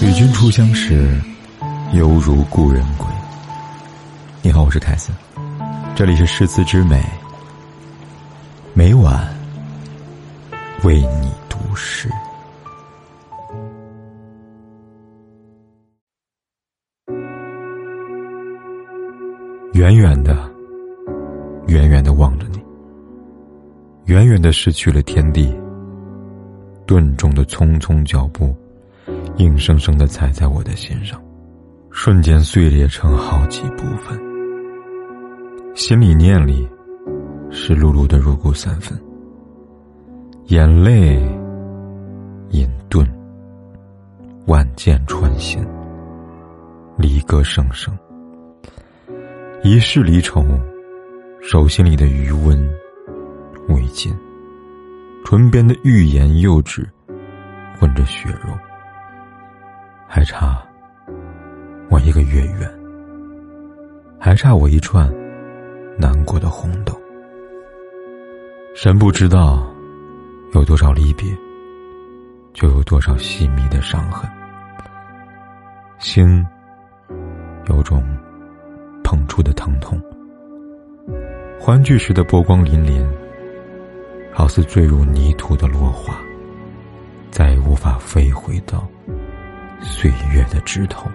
与君初相识，犹如故人归。你好，我是凯森，这里是诗词之美，每晚为你读诗。远远的，远远的望着你，远远的失去了天地，顿重的匆匆脚步。硬生生的踩在我的心上，瞬间碎裂成好几部分。心里念里，湿漉漉的入骨三分。眼泪隐遁，万箭穿心。离歌声声，一世离愁，手心里的余温，唇边的欲言又止，混着血肉。还差我一个月圆，还差我一串难过的红豆。神不知道有多少离别，就有多少细密的伤痕。心有种捧出的疼痛，欢聚时的波光粼粼，好似坠入泥土的落花，再也无法飞回到。岁月的枝头，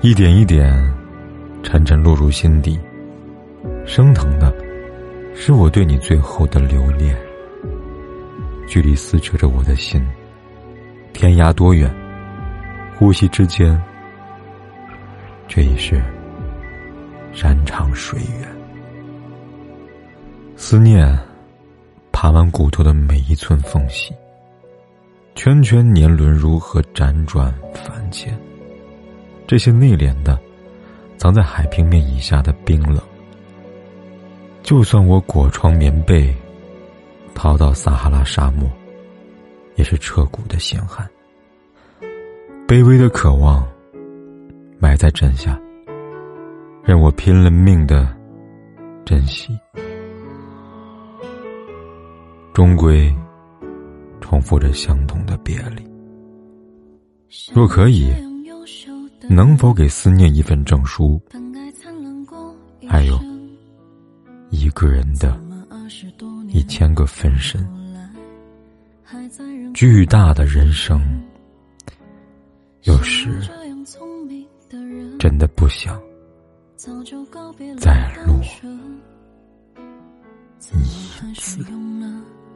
一点一点，沉沉落入心底。升腾的，是我对你最后的留恋。距离撕扯着我的心，天涯多远？呼吸之间，却已是山长水远。思念，爬满骨头的每一寸缝隙。圈圈年轮如何辗转反迁？这些内敛的，藏在海平面以下的冰冷。就算我裹床棉被，逃到撒哈拉沙漠，也是彻骨的险寒。卑微的渴望，埋在枕下，让我拼了命的珍惜，终归。重复着相同的别离。若可以，能否给思念一份证书？还有一个人的一千个分身。巨大的人生，有时真的不想再落一次。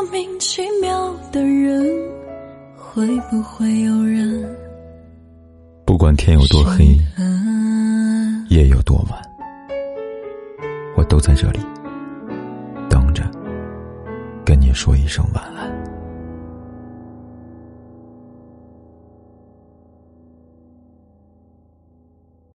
莫名其妙的人，会不会有人？不管天有多黑，夜有多晚，我都在这里等着跟你说一声晚安。